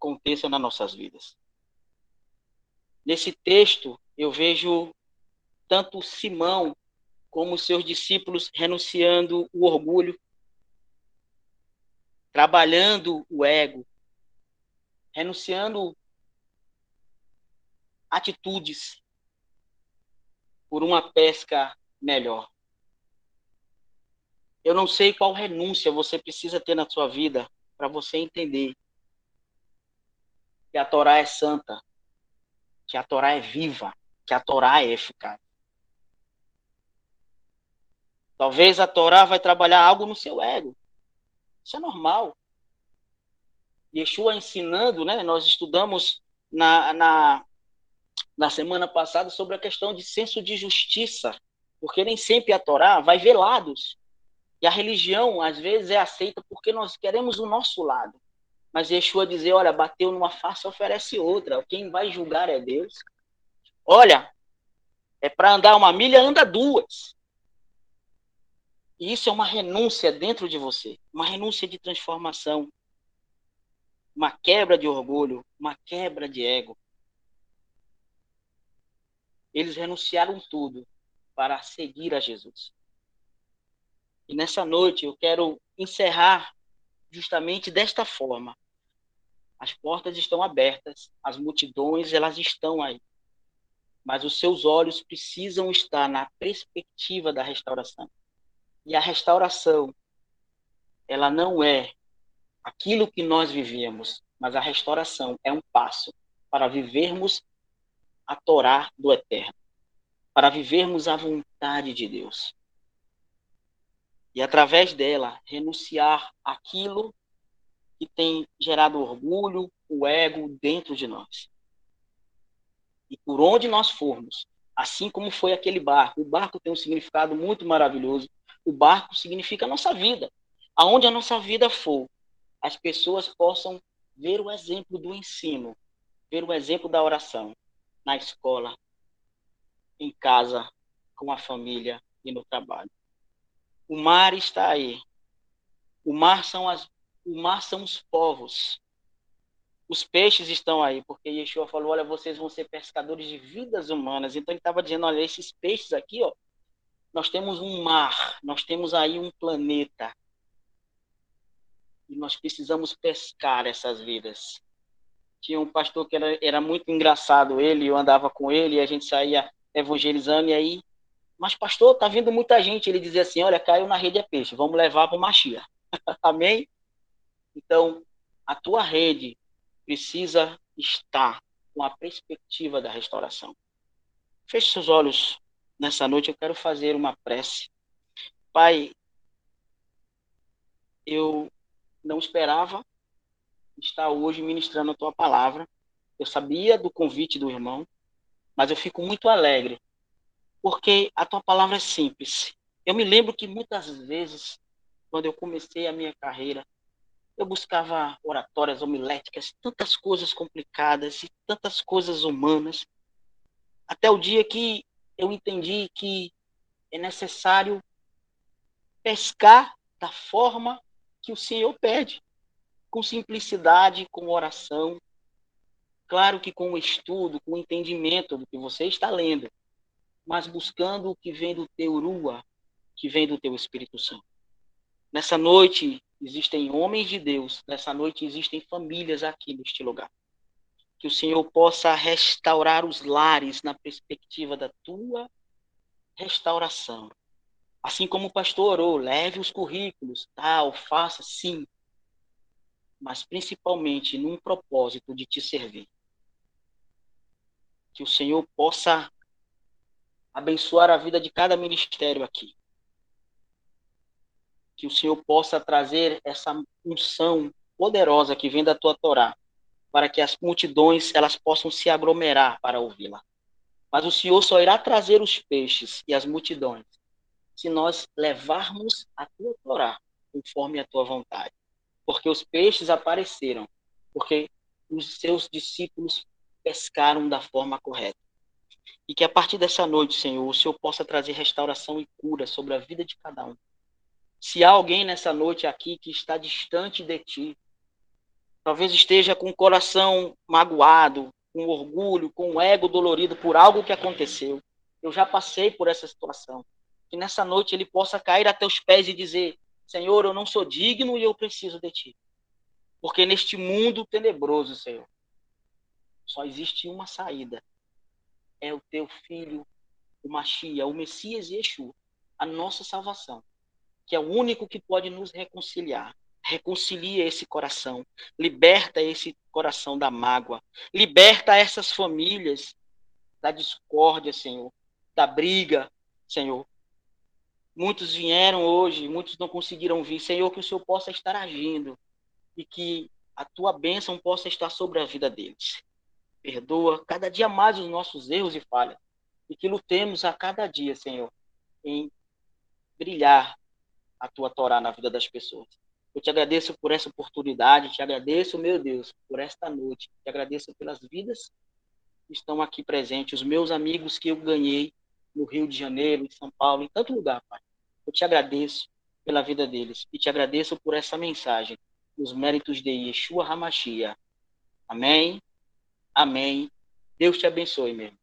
aconteça nas nossas vidas. Nesse texto, eu vejo tanto Simão como seus discípulos renunciando o orgulho, trabalhando o ego, renunciando atitudes por uma pesca melhor. Eu não sei qual renúncia você precisa ter na sua vida para você entender que a Torá é santa, que a Torá é viva, que a Torá é eficaz. Talvez a Torá vai trabalhar algo no seu ego. Isso é normal. Yeshua ensinando, né? Nós estudamos na, na, na semana passada sobre a questão de senso de justiça, porque nem sempre a Torá vai ver lados. E a religião, às vezes, é aceita porque nós queremos o nosso lado. Mas Yeshua dizer, olha, bateu numa face, oferece outra. Quem vai julgar é Deus. Olha, é para andar uma milha, anda duas. E isso é uma renúncia dentro de você, uma renúncia de transformação, uma quebra de orgulho, uma quebra de ego. Eles renunciaram tudo para seguir a Jesus. E nessa noite eu quero encerrar justamente desta forma. As portas estão abertas, as multidões elas estão aí. Mas os seus olhos precisam estar na perspectiva da restauração. E a restauração ela não é aquilo que nós vivíamos, mas a restauração é um passo para vivermos a Torá do eterno, para vivermos a vontade de Deus e através dela renunciar aquilo que tem gerado orgulho, o ego dentro de nós. E por onde nós formos, assim como foi aquele barco, o barco tem um significado muito maravilhoso. O barco significa a nossa vida. Aonde a nossa vida for, as pessoas possam ver o exemplo do ensino, ver o exemplo da oração na escola, em casa, com a família e no trabalho. O mar está aí. O mar são as o mar são os povos. Os peixes estão aí, porque Yeshua falou: olha, vocês vão ser pescadores de vidas humanas. Então ele estava dizendo: olha, esses peixes aqui, ó, nós temos um mar, nós temos aí um planeta. E nós precisamos pescar essas vidas. Tinha um pastor que era, era muito engraçado, ele, eu andava com ele, e a gente saía evangelizando, e aí mas, pastor, tá vindo muita gente. Ele dizia assim: olha, caiu na rede é peixe, vamos levar para o Machia. Amém? Então, a tua rede precisa estar com a perspectiva da restauração. Feche seus olhos nessa noite, eu quero fazer uma prece. Pai, eu não esperava estar hoje ministrando a tua palavra. Eu sabia do convite do irmão, mas eu fico muito alegre porque a tua palavra é simples. Eu me lembro que muitas vezes, quando eu comecei a minha carreira, eu buscava oratórias homiléticas, tantas coisas complicadas e tantas coisas humanas, até o dia que eu entendi que é necessário pescar da forma que o Senhor pede, com simplicidade, com oração, claro que com o estudo, com o entendimento do que você está lendo, mas buscando o que vem do teu Rua, que vem do teu Espírito Santo. Nessa noite existem homens de Deus, nessa noite existem famílias aqui neste lugar. Que o Senhor possa restaurar os lares na perspectiva da tua restauração. Assim como o pastor orou, leve os currículos, tal, faça sim, mas principalmente num propósito de te servir. Que o Senhor possa abençoar a vida de cada ministério aqui. Que o Senhor possa trazer essa unção poderosa que vem da tua Torá, para que as multidões elas possam se aglomerar para ouvi-la. Mas o Senhor só irá trazer os peixes e as multidões se nós levarmos a tua Torá conforme a tua vontade. Porque os peixes apareceram, porque os seus discípulos pescaram da forma correta. E que a partir dessa noite, Senhor, o Senhor possa trazer restauração e cura sobre a vida de cada um. Se há alguém nessa noite aqui que está distante de ti, talvez esteja com o coração magoado, com orgulho, com o ego dolorido por algo que aconteceu. Eu já passei por essa situação. Que nessa noite ele possa cair a teus pés e dizer: Senhor, eu não sou digno e eu preciso de ti. Porque neste mundo tenebroso, Senhor, só existe uma saída. É o teu filho, o Machia, o Messias e Yeshua, a nossa salvação, que é o único que pode nos reconciliar. Reconcilia esse coração, liberta esse coração da mágoa, liberta essas famílias da discórdia, Senhor, da briga, Senhor. Muitos vieram hoje, muitos não conseguiram vir. Senhor, que o Senhor possa estar agindo e que a tua bênção possa estar sobre a vida deles. Perdoa cada dia mais os nossos erros e falhas e que lutemos a cada dia, Senhor, em brilhar a tua Torá na vida das pessoas. Eu te agradeço por essa oportunidade, te agradeço, meu Deus, por esta noite, te agradeço pelas vidas que estão aqui presentes, os meus amigos que eu ganhei no Rio de Janeiro, em São Paulo, em tanto lugar, Pai. Eu te agradeço pela vida deles e te agradeço por essa mensagem, os méritos de Yeshua Hamashia. Amém, amém. Deus te abençoe, meu.